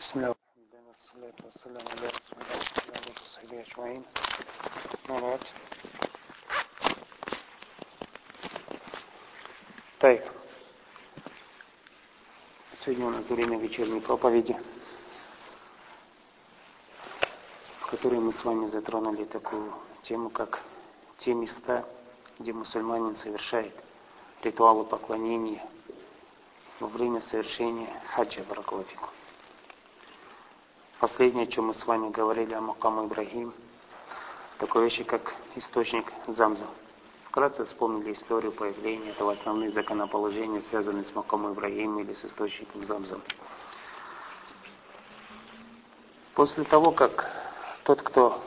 بسم الله والحمد لله والصلاة والسلام على رسول الله وعلى آله وصحبه أجمعين وبعد طيب Сегодня у нас время вечерней проповеди, в которой мы с вами затронули такую тему, как те места, где мусульманин совершает ритуалы поклонения во время совершения хаджа Баракалафику. Последнее, о чем мы с вами говорили о Макаму Ибрагим, такой вещи, как источник Замза. Вкратце вспомнили историю появления этого основных законоположений, связанных с Макаму Ибрагим или с источником Замза. После того, как тот, кто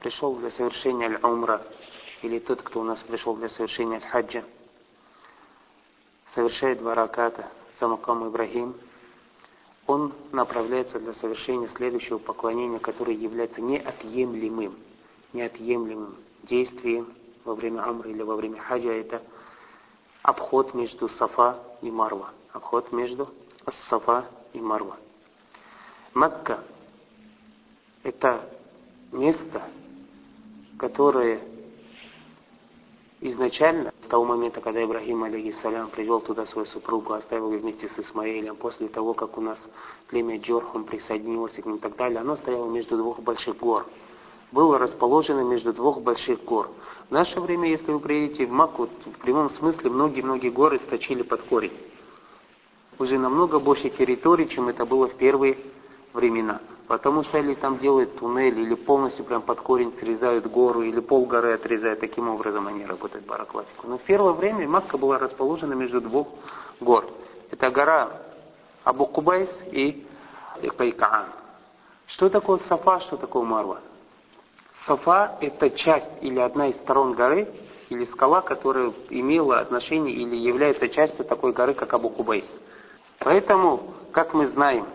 пришел для совершения аль-умра, или тот, кто у нас пришел для совершения аль-хаджа, совершает два раката за Макам Ибрагим, он направляется для совершения следующего поклонения, которое является неотъемлемым, неотъемлемым действием во время Амра или во время Хаджа. Это обход между Сафа и Марва. Обход между Сафа и Марва. Макка – это место, которое изначально, с того момента, когда Ибрагим, алейхиссалям, привел туда свою супругу, оставил ее вместе с Исмаилем, после того, как у нас племя Джорхум присоединилось к ним и так далее, оно стояло между двух больших гор. Было расположено между двух больших гор. В наше время, если вы приедете в Макку, в прямом смысле многие-многие горы сточили под корень. Уже намного больше территорий, чем это было в первые времена. Потому что или там делают туннель, или полностью прям под корень срезают гору, или пол горы отрезают, таким образом они работают بارك الله فيكم. Но в первое время Макка была расположена между двух гор. Это гора Абу Кубайс и Кайкаан. Что такое Сафа, что такое Марва? Сафа – это часть или одна из сторон горы, или скала, которая имела отношение или является частью такой горы, как Абу Кубайс. Поэтому, как мы знаем,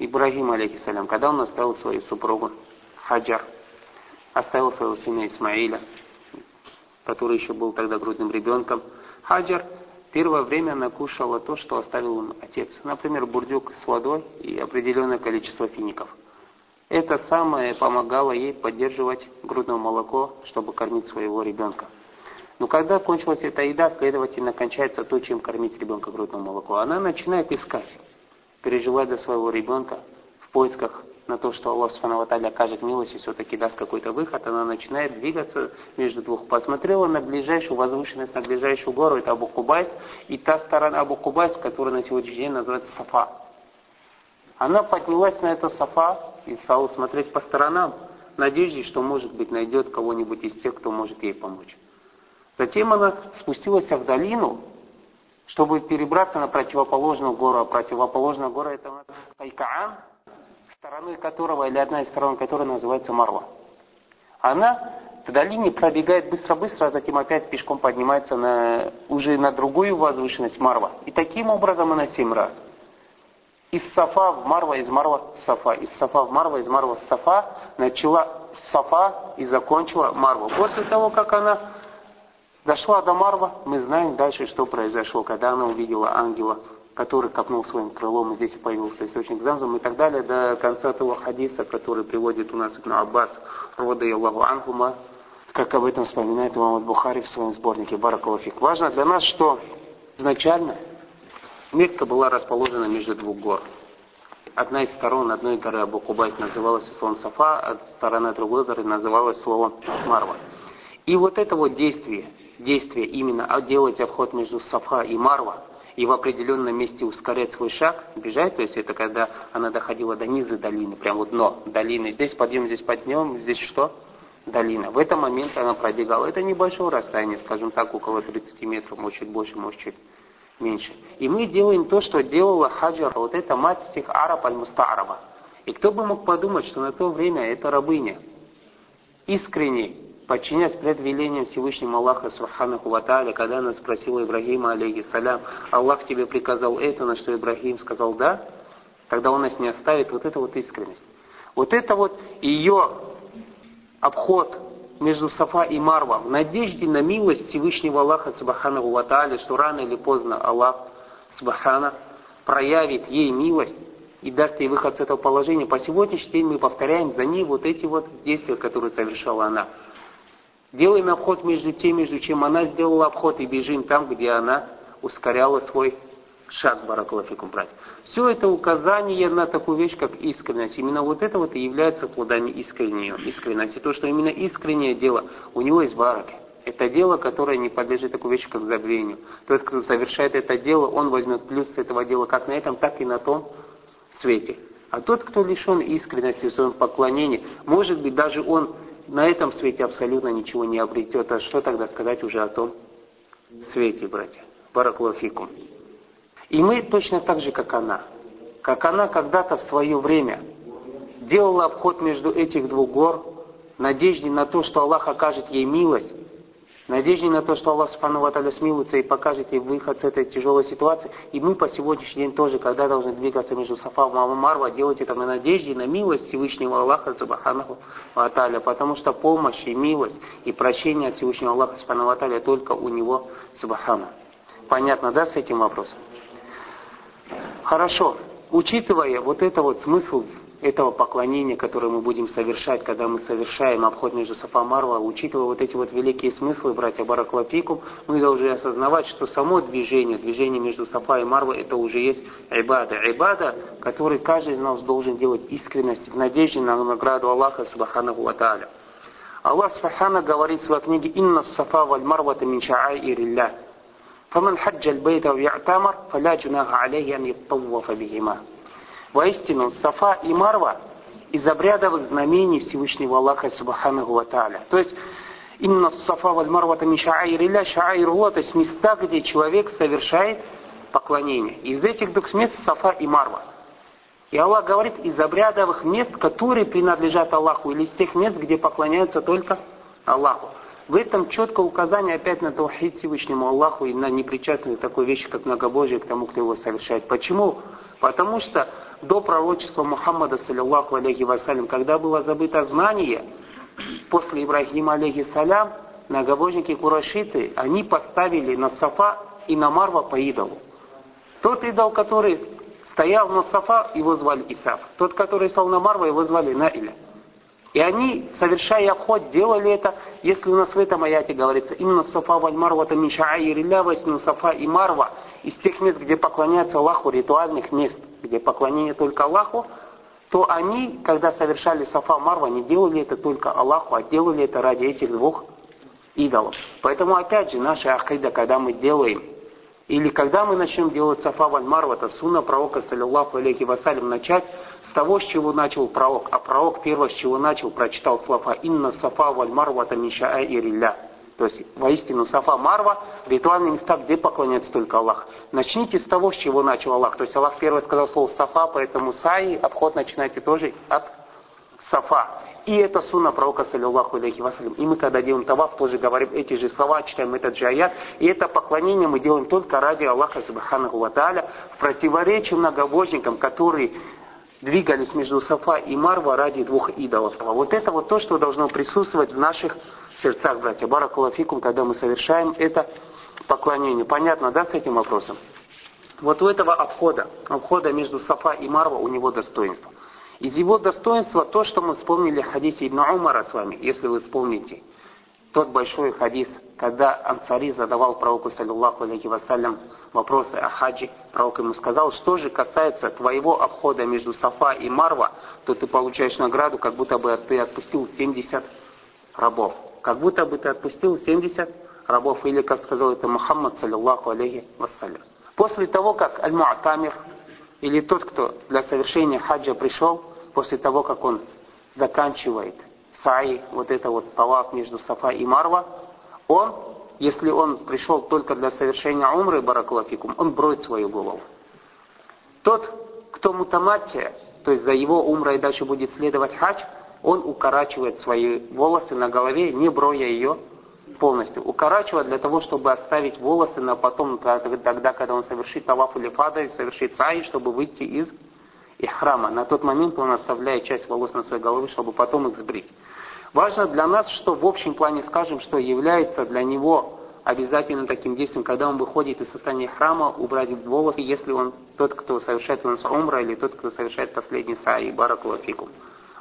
Ибрагим, алейхиссалям, когда он оставил свою супругу Хаджар, оставил своего сына Исмаиля, который еще был тогда грудным ребенком, Хаджар первое время накушала то, что оставил им отец. Например, бурдюк с водой и определенное количество фиников. Это самое помогало ей поддерживать грудное молоко, чтобы кормить своего ребенка. Но когда кончилась эта еда, следовательно, кончается то, чем кормить ребенка грудное молоко. Она начинает искать переживать за своего ребенка в поисках на то, что Аллах سبحانه окажет милость и все-таки даст какой-то выход, она начинает двигаться между двух. Посмотрела на ближайшую возвышенность, на ближайшую гору, это Абу Кубайс, и та сторона Абу Кубайс, которая на сегодняшний день называется Сафа. Она поднялась на это Сафа и стала смотреть по сторонам, в надежде, что, может быть, найдет кого-нибудь из тех, кто может ей помочь. Затем она спустилась в долину, чтобы перебраться на противоположную гору. А противоположная гора это Айкаан, стороной которого, или одна из сторон которой называется Марва. Она в долине пробегает быстро-быстро, а затем опять пешком поднимается на, уже на другую возвышенность Марва. И таким образом она семь раз. Из Сафа в Марва, из Марва в Сафа, из Сафа в Марва, из Марва в Сафа, начала Сафа и закончила Марву. После того, как она Дошла до Марва, мы знаем дальше, что произошло, когда она увидела ангела, который копнул своим крылом, и здесь появился источник Замзам и так далее, до конца того хадиса, который приводит у нас Ибн Аббас, رضي الله عنه как об этом вспоминает Имам Бухари в своем сборнике بارك الله فيك. Важно для нас, что изначально Мекка была расположена между двух гор. Одна из сторон одной горы Абу Кубайс называлась словом Сафа, а сторона другой горы называлась словом Марва. И вот это вот действие, действие именно делать обход между Сафа и Марва, и в определенном месте ускорять свой шаг, бежать, то есть это когда она доходила до низа долины, прям вот дно долины. Здесь подъем, здесь подъем, здесь что? Долина. В этот момент она пробегала. Это небольшое расстояние, скажем так, около 30 метров, может чуть больше, может чуть меньше. И мы делаем то, что делала Хаджар, вот это мать всех араб аль-мустаараба. И кто бы мог подумать, что на то время это рабыня, искренне подчинясь предвелениям Всевышнему Аллаха Субханаху Ваталя, когда она спросила Ибрагима, алейхиссалям, Аллах тебе приказал это, на что Ибрагим сказал да, тогда он нас не оставит, вот это вот искренность. Вот это вот ее обход между Сафа и Марва в надежде на милость Всевышнего Аллаха Субханаху Ваталя, что рано или поздно Аллах Субхана проявит ей милость и даст ей выход с этого положения, по сегодняшний день мы повторяем за ней вот эти вот действия, которые совершала она. Делаем обход между тем, между чем она сделала обход, и бежим там, где она ускоряла свой шаг, баракалафикум, брать. Все это указание на такую вещь, как искренность. Именно вот это вот и является плодами искренней искренности. То, что именно искреннее дело, у него есть бараки. Это дело, которое не подлежит такой вещи, как забвению. Тот, кто совершает это дело, он возьмет плюс с этого дела как на этом, так и на том свете. А тот, кто лишен искренности в своем поклонении, может быть, даже он на этом свете абсолютно ничего не обретет. А что тогда сказать уже о том свете, братья? Бараклофикум. И мы точно так же, как она. Как она когда-то в свое время делала обход между этих двух гор, надежде на то, что Аллах окажет ей милость, надежде на то, что Аллах Субхану Ваталя смилуется и покажет ей выход с этой тяжелой ситуации. И мы по сегодняшний день тоже, когда должны двигаться между Сафа и Марва, делать это на надежде на милость Всевышнего Аллаха Субхану Ваталя, потому что помощь и милость и прощение от Всевышнего Аллаха Субхану Ваталя только у него Субхана. Понятно, да, с этим вопросом? Хорошо. Учитывая вот это вот смысл этого поклонения, которое мы будем совершать, когда мы совершаем обход между Сафа и Марва, учитывая вот эти вот великие смыслы, братья Бараклапикум, мы должны осознавать, что само движение, движение между Сафа и Марва, это уже есть ибада. Ибада, который каждый из нас должен делать искренность в надежде на награду Аллаха Субханаху Ва Тааля. Аллах Субхана говорит в своей книге «Инна сафа валь марвата мин ша'аирилля». فمن حج البيت أو يعتمر فلا جناح عليه أن يطوف بهما Воистину, Сафа и Марва из обрядовых знамений Всевышнего Аллаха Субханаху Ва Тааля. То есть, именно Сафа валь Марва там шаайрилля, шаайрулла, то есть места, где человек совершает поклонение. Из этих двух мест Сафа и Марва. И Аллах говорит, из обрядовых мест, которые принадлежат Аллаху, или из тех мест, где поклоняются только Аллаху. В этом четкое указание опять на таухид Всевышнему Аллаху и на непричастность такой вещи, как многобожие к тому, кто его совершает. Почему? Потому что до пророчества Мухаммада, саллиллаху алейхи вассалям, когда было забыто знание, после Ибрахима, алейхиссалям, многобожники Курашиты, они поставили на Сафа и на Марва по идолу. Тот идол, который стоял на Сафа, его звали Исаф. Тот, который стал на Марва, его звали Наиля. И они, совершая обход, делали это, если у нас в этом аяте говорится, именно Сафа валь Марва, это Мишаирилля, Сафа и Марва, из тех мест, где поклоняются Аллаху, ритуальных мест, где поклонение только Аллаху, то они, когда совершали Сафа Марва, не делали это только Аллаху, а делали это ради этих двух идолов. Поэтому, опять же, наша ахида, когда мы делаем, или когда мы начнем делать Сафа Валь Марва, это сунна пророка, саллиллаху алейхи вассалям, начать с того, с чего начал пророк. А пророк первое, с чего начал, прочитал слова «Инна Сафа Валь Марва тамиша ирилля». То есть, воистину, Сафа, Марва, ритуальные места, где поклоняется только Аллах. Начните с того, с чего начал Аллах. То есть, Аллах первый сказал слово Сафа, поэтому Саи, обход начинайте тоже от Сафа. И это сунна пророка, саллиллаху алейхи вассалям. И мы, когда делаем таваф, тоже говорим эти же слова, читаем этот же аят. И это поклонение мы делаем только ради Аллаха, субханаху ва в противоречии многобожникам, которые двигались между Сафа и Марва ради двух идолов. А вот это вот то, что должно присутствовать в наших сердцах, братья. Баракулафикум, когда мы совершаем это поклонение. Понятно, да, с этим вопросом? Вот у этого обхода, обхода между Сафа и Марва, у него достоинство. Из его достоинства то, что мы вспомнили в хадисе Ибн Умара с вами, если вы вспомните. Тот большой хадис, когда Ансари задавал пророку, саллиллаху алейхи вассалям, вопросы о хаджи, пророк ему сказал, что же касается твоего обхода между Сафа и Марва, то ты получаешь награду, как будто бы ты отпустил 70 рабов как будто бы ты отпустил 70 рабов, или, как сказал это Мухаммад, саллиллаху алейхи вассалям. После того, как Аль-Му'тамир, или тот, кто для совершения хаджа пришел, после того, как он заканчивает саи, вот это вот талак между Сафа и Марва, он, если он пришел только для совершения умры, баракулафикум, он броет свою голову. Тот, кто мутаматтия, то есть за его умрой дальше будет следовать хадж, он укорачивает свои волосы на голове, не броя ее полностью. Укорачивает для того, чтобы оставить волосы на потом, тогда, когда он совершит таваф или фада, и совершит саи, чтобы выйти из храма. На тот момент он оставляет часть волос на своей голове, чтобы потом их сбрить. Важно для нас, что в общем плане скажем, что является для него обязательно таким действием, когда он выходит из состояния храма, убрать волосы, если он тот, кто совершает у нас умра, или тот, кто совершает последний саи, баракулафикум.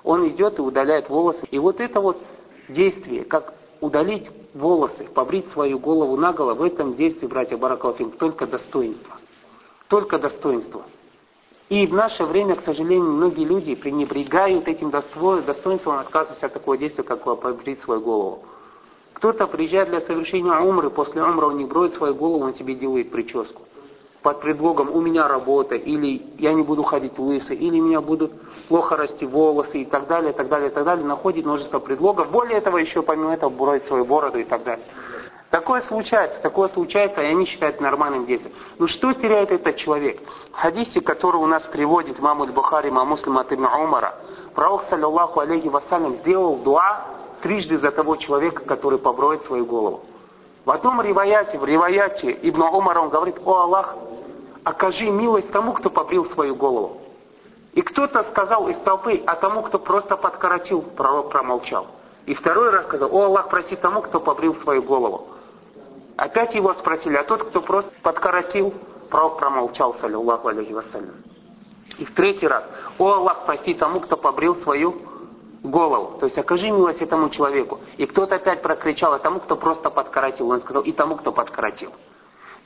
Он идет и удаляет волосы. И вот это вот действие, как удалить волосы, побрить свою голову на голову, в этом действии, братья Баракалфин, только достоинство. Только достоинство. И в наше время, к сожалению, многие люди пренебрегают этим достоинством, отказываются от такого действия, как побрить свою голову. Кто-то приезжает для совершения умры, после умры он не броет свою голову, он себе делает прическу. Под предлогом «у меня работа», или «я не буду ходить лысый», или «меня будут плохо расти волосы» и так далее, и так далее, и так далее. Находит множество предлогов. Более этого, еще помимо этого, броет свою бороду и так далее. Такое случается, такое случается, и они считают нормальным действием. Ну что теряет этот человек? В хадисе, который у нас приводит имам Аль-Бухари, имам Муслим от Ибн Умара, пророк, саллиллаху алейхи вассалям, сделал дуа трижды за того человека, который поброет свою голову. В одном риваяте, в риваяте Ибн Умара он говорит, о Аллах, окажи милость тому, кто побрил свою голову. И кто-то сказал из толпы, а тому, кто просто подкоротил, пророк промолчал. И второй раз сказал, о Аллах, проси тому, кто побрил свою голову. Опять его спросили, а тот, кто просто подкоротил, пророк промолчал, саллиллаху алейхи вассалям. И в третий раз, о Аллах, прости тому, кто побрил свою голову. То есть окажи милость этому человеку. И кто-то опять прокричал, а тому, кто просто подкоротил. Он сказал, и тому, кто подкоротил.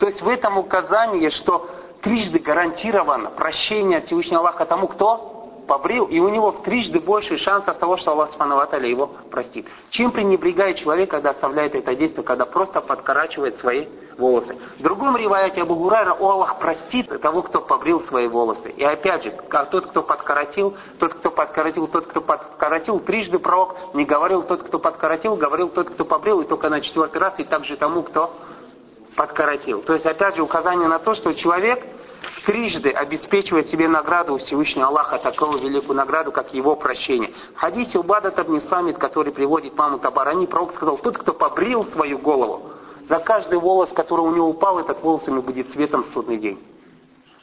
То есть в этом указании, что трижды гарантировано прощение от Всевышнего Аллаха тому, кто побрил, и у него в трижды больше шансов того, что Аллах Субхану его простит. Чем пренебрегает человек, когда оставляет это действие, когда просто подкорачивает свои волосы. В другом риваяте Абу Гурайра, о Аллах простит того, кто побрил свои волосы. И опять же, тот, кто подкоротил, тот, кто подкоротил, тот, кто подкоротил, трижды пророк не говорил тот, кто подкоротил, говорил тот, кто побрил, и только на четвертый раз, и также тому, кто подкоротил. То есть, опять же, указание на то, что человек трижды обеспечивает себе награду у Всевышнего Аллаха, такую великую награду, как его прощение. В хадисе Убада Табни Самит, который приводит маму Табарани, пророк сказал, тот, кто побрил свою голову, за каждый волос, который у него упал, этот волос ему будет цветом в судный день.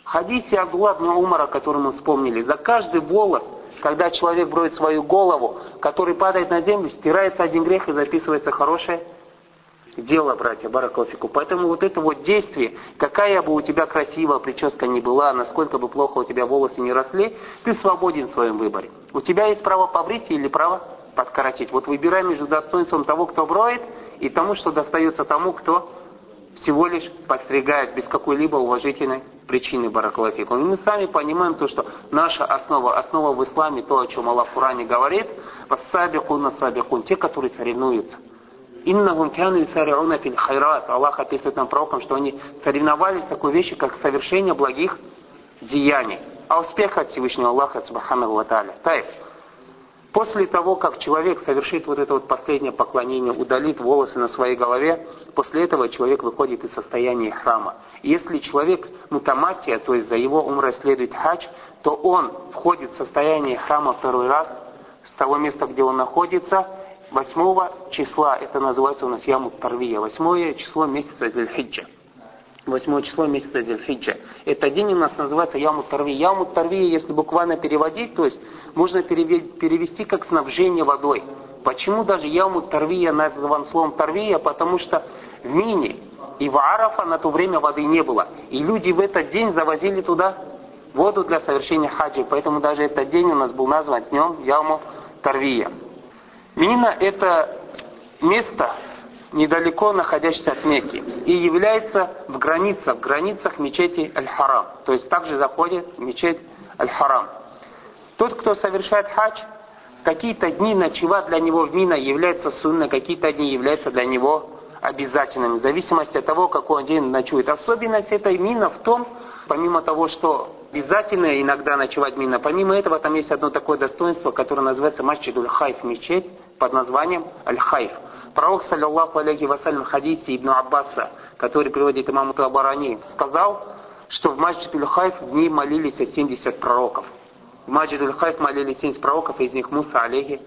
В хадисе Абдулла Умара, который мы вспомнили, за каждый волос, когда человек броет свою голову, который падает на землю, стирается один грех и записывается хорошее дело, братья, баракофику. Поэтому вот это вот действие, какая бы у тебя красивая прическа ни была, насколько бы плохо у тебя волосы не росли, ты свободен в своем выборе. У тебя есть право побрить или право подкоротить. Вот выбирай между достоинством того, кто броет, и тому, что достается тому, кто всего лишь подстригает без какой-либо уважительной причины баракалафику. И мы сами понимаем то, что наша основа, основа в исламе, то, о чем Аллах в Коране говорит, «Вассабикун насабикун», те, которые соревнуются. Иннахум кяну исариуна фил хайрат. Аллах описывает нам пророкам, что они соревновались в такой вещи, как совершение благих деяний. А успех от Всевышнего Аллаха, Субхану Ва Тааля. После того, как человек совершит вот это вот последнее поклонение, удалит волосы на своей голове, после этого человек выходит из состояния храма. Если человек мутаматия, то есть за его умра следует хадж, то он входит в состояние храма второй раз, с того места, где он находится, 8 числа, это называется у нас Яму Тарвия, 8 число месяца Зельхиджа. 8 число месяца Зельхиджа. Этот день у нас называется Яму Тарвия. Яму Тарвия, если буквально переводить, то есть можно перевести как снабжение водой. Почему даже Яму Тарвия назван словом Тарвия? Потому что в Мине и в Арафа на то время воды не было. И люди в этот день завозили туда воду для совершения хаджи. Поэтому даже этот день у нас был назван днем Яму Тарвия. Мина – это место, недалеко находящееся от Мекки, и является в границах, в границах мечети Аль-Харам. То есть также заходит в мечеть Аль-Харам. Тот, кто совершает хадж, какие-то дни ночевать для него в Мина является сунной, какие-то дни являются для него обязательными, в зависимости от того, какой день ночует. Особенность этой Мина в том, помимо того, что обязательно иногда ночевать Мина, помимо этого там есть одно такое достоинство, которое называется Масчидуль Хайф, мечеть, под названием Аль-Хайф. Пророк, саллиллаху алейхи вассалям, в хадисе Ибн Аббаса, который приводит имаму Табарани, сказал, что в Маджид Аль-Хайф в ней молились 70 пророков. В Маджид Аль-Хайф молились 70 пророков, из них Муса, алейхи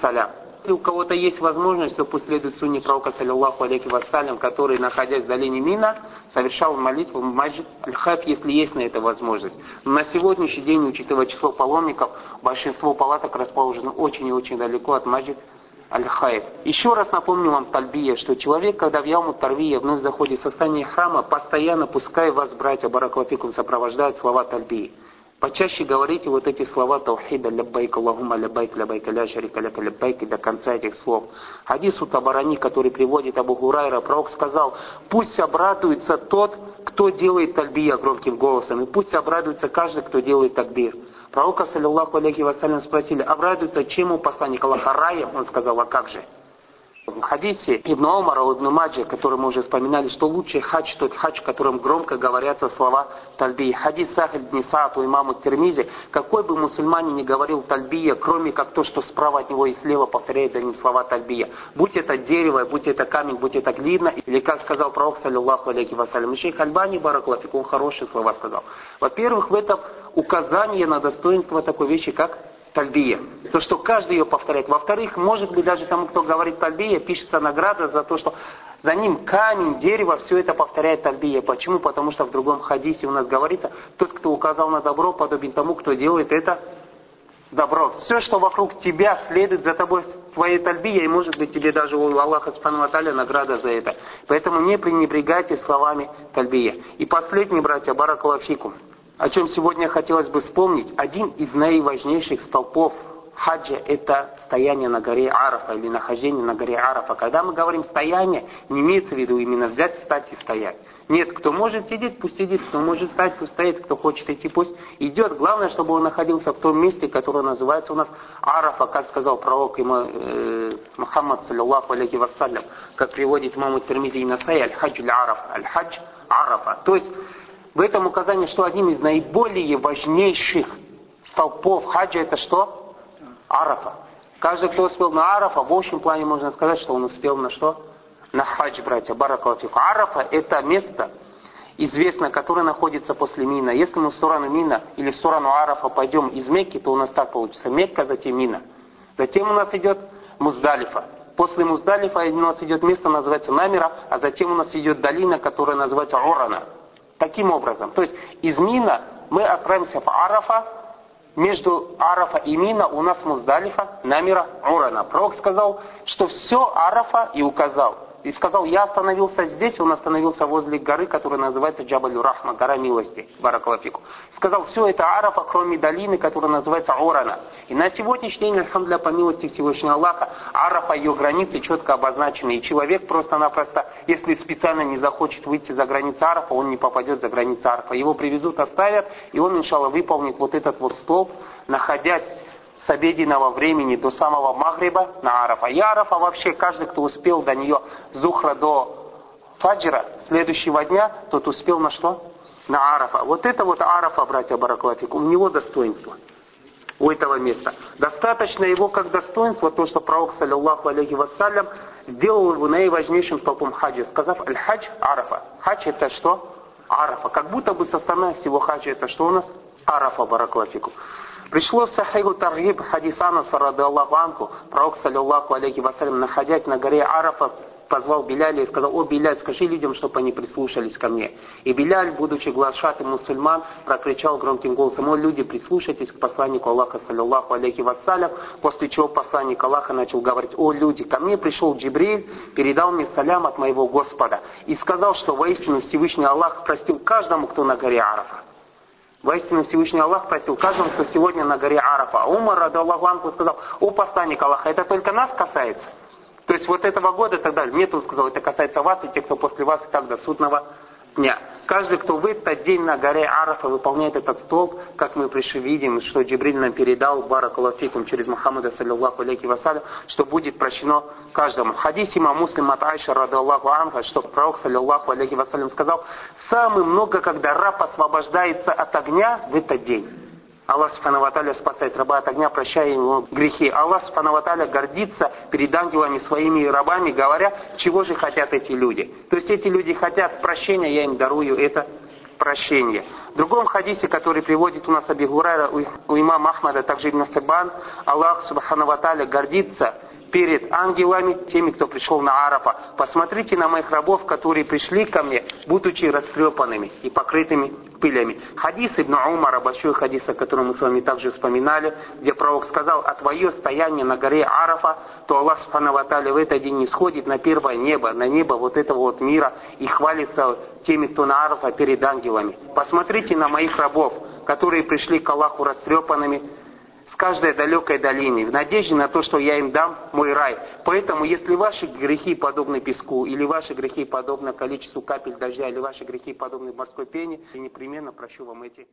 салям. Если у кого-то есть возможность, то пусть следует сунне пророка, саллиллаху алейхи вассалям, который, находясь в долине Мина, совершал молитву مسجد الخيف, если есть на это возможность. Но на сегодняшний день, учитывая число паломников, большинство палаток расположено очень и очень далеко от مسجد الخيف. Еще раз напомню вам тальбия, что человек, когда в يوم التروية вновь заходит в состояние ихрама, постоянно, пускай вас, братья بارك الله فيكم, сопровождают слова тальбии. Почаще говорите вот эти слова таухида لبيك اللهم لبيك لبيك لا شريك لك لبيك до конца этих слов. Хадис у Табарани, который приводит Абу Гурайра, пророк сказал, пусть обрадуется тот, кто делает тальбия громким голосом, и пусть обрадуется каждый, кто делает такбир. Пророка, саллиллаху алейхи вассалям, спросили, обрадуется чему посланник Аллаха раем? Он сказал, а как же? В хадисе Ибн Омара, Ибн Маджи, который мы уже вспоминали, что лучший хадж тот хадж, в котором громко говорятся слова тальби. Хадис Сахиль Днисаат у имаму Термизи, какой бы мусульманин ни говорил тальбия, кроме как то, что справа от него и слева повторяет за ним слова тальбия. Будь это дерево, будь это камень, будь это глина, или как сказал пророк, саллиллаху алейхи вассалям, шейх Альбани Бараклафик, он хорошие слова сказал. Во-первых, в этом указание на достоинство такой вещи, как тальбия. То, что каждый ее повторяет. Во-вторых, может быть, даже тому, кто говорит тальбия, пишется награда за то, что за ним камень, дерево, все это повторяет тальбия. Почему? Потому что в другом хадисе у нас говорится, тот, кто указал на добро, подобен тому, кто делает это добро. Все, что вокруг тебя следует за тобой твоей тальбия, и может быть тебе даже у Аллаха Субхану награда за это. Поэтому не пренебрегайте словами тальбия. И последний, братья, баракалафикум о чем сегодня хотелось бы вспомнить, один из наиважнейших столпов хаджа – это стояние на горе Арафа или нахождение на горе Арафа. Когда мы говорим стояние, не имеется в виду именно взять, встать и стоять. Нет, кто может сидеть, пусть сидит, кто может встать, пусть стоит, кто хочет идти, пусть идет. Главное, чтобы он находился в том месте, которое называется у нас Арафа, как сказал пророк ему, э, Мухаммад, саллиллаху алейхи вассалям, как приводит имаму Термизи и Насай, аль-хаджу арафа аль-хадж Арафа. То есть, в этом указании, что одним из наиболее важнейших столпов хаджа это что? Арафа. Каждый, кто успел на Арафа, в общем плане можно сказать, что он успел на что? На хадж, братья, баракалатиф. Арафа это место, известно, которое находится после Мина. Если мы в сторону Мина или в сторону Арафа пойдем из Мекки, то у нас так получится. Мекка, затем Мина. Затем у нас идет Муздалифа. После Муздалифа у нас идет место, называется Намира, а затем у нас идет долина, которая называется Орана. Таким образом, то есть из Мина мы отправимся в Арафа, между Арафа и Мина у нас Муздалифа, Намира, Урана. Пророк сказал, что все Арафа и указал и сказал, я остановился здесь, он остановился возле горы, которая называется Джабалю Рахма, гора милости, Баракалафику. Сказал, все это Арафа, кроме долины, которая называется Орана. И на сегодняшний день, альхамдуля, по милости Всевышнего Аллаха, Арафа, ее границы четко обозначены. И человек просто-напросто, если специально не захочет выйти за границы Арафа, он не попадет за границы Арафа. Его привезут, оставят, и он, иншалла, выполнит вот этот вот столб, находясь с обеденного времени до самого Магриба на Арафа. И Арафа вообще, каждый, кто успел до нее Зухра до Фаджира следующего дня, тот успел на что? На Арафа. Вот это вот Арафа, братья Бараклатик, у него достоинство у этого места. Достаточно его как достоинство, то, что пророк, саллиллаху алейхи вассалям, сделал его наиважнейшим столпом хаджа, сказав аль-хадж Арафа. Хадж это что? Арафа. Как будто бы составная всего хаджа это что у нас? Арафа, бараклатику. Пришло в Сахиху Таргиб хадис Анаса, рады Аллаху Анку, пророк, саллиллаху алейхи вассалям, находясь на горе Арафа, позвал Беляля и сказал, о, Беляль, скажи людям, чтобы они прислушались ко мне. И Беляль, будучи глашатым мусульман, прокричал громким голосом, о, люди, прислушайтесь к посланнику Аллаха, саллиллаху алейхи вассалям, после чего посланник Аллаха начал говорить, о, люди, ко мне пришел Джибриль, передал мне салям от моего Господа и сказал, что воистину Всевышний Аллах простил каждому, кто на горе Арафа. Воистину Всевышний Аллах просил каждому, кто сегодня на горе Арафа. А Умар, рады Аллаху Анху, сказал, о посланник Аллаха, это только нас касается. То есть вот этого года и так далее. Нет, он сказал, это касается вас и тех, кто после вас и так до судного дня. Каждый, кто в этот день на горе Арафа выполняет этот столб, как мы пришли видим, что Джибриль нам передал, баракалафикум, через Мухаммада, саллиллаху алейхи вассалям, что будет прощено каждому. Хадис има муслим от Айша, рады Аллаху анха, что пророк, саллиллаху алейхи вассалям, сказал, самый много, когда раб освобождается от огня в этот день. Аллах Субхану спасает раба от огня, прощая ему грехи. Аллах Субхану гордится перед ангелами своими рабами, говоря, чего же хотят эти люди. То есть эти люди хотят прощения, я им дарую это прощение. В другом хадисе, который приводит у нас Аби у, имама Ахмада, также Ибн Хибан, Аллах Субхану гордится перед ангелами, теми, кто пришел на Арафа. Посмотрите на моих рабов, которые пришли ко мне, будучи растрепанными и покрытыми пылями. Хадис Ибн Умара, большой хадис, о котором мы с вами также вспоминали, где пророк сказал, а твое стояние на горе Арафа, то Аллах Субхану в этот день не сходит на первое небо, на небо вот этого вот мира и хвалится теми, кто на Арафа перед ангелами. Посмотрите на моих рабов, которые пришли к Аллаху растрепанными, с каждой далекой долины, в надежде на то, что я им дам мой рай. Поэтому, если ваши грехи подобны песку, или ваши грехи подобны количеству капель дождя, или ваши грехи подобны морской пене, я непременно прощу вам эти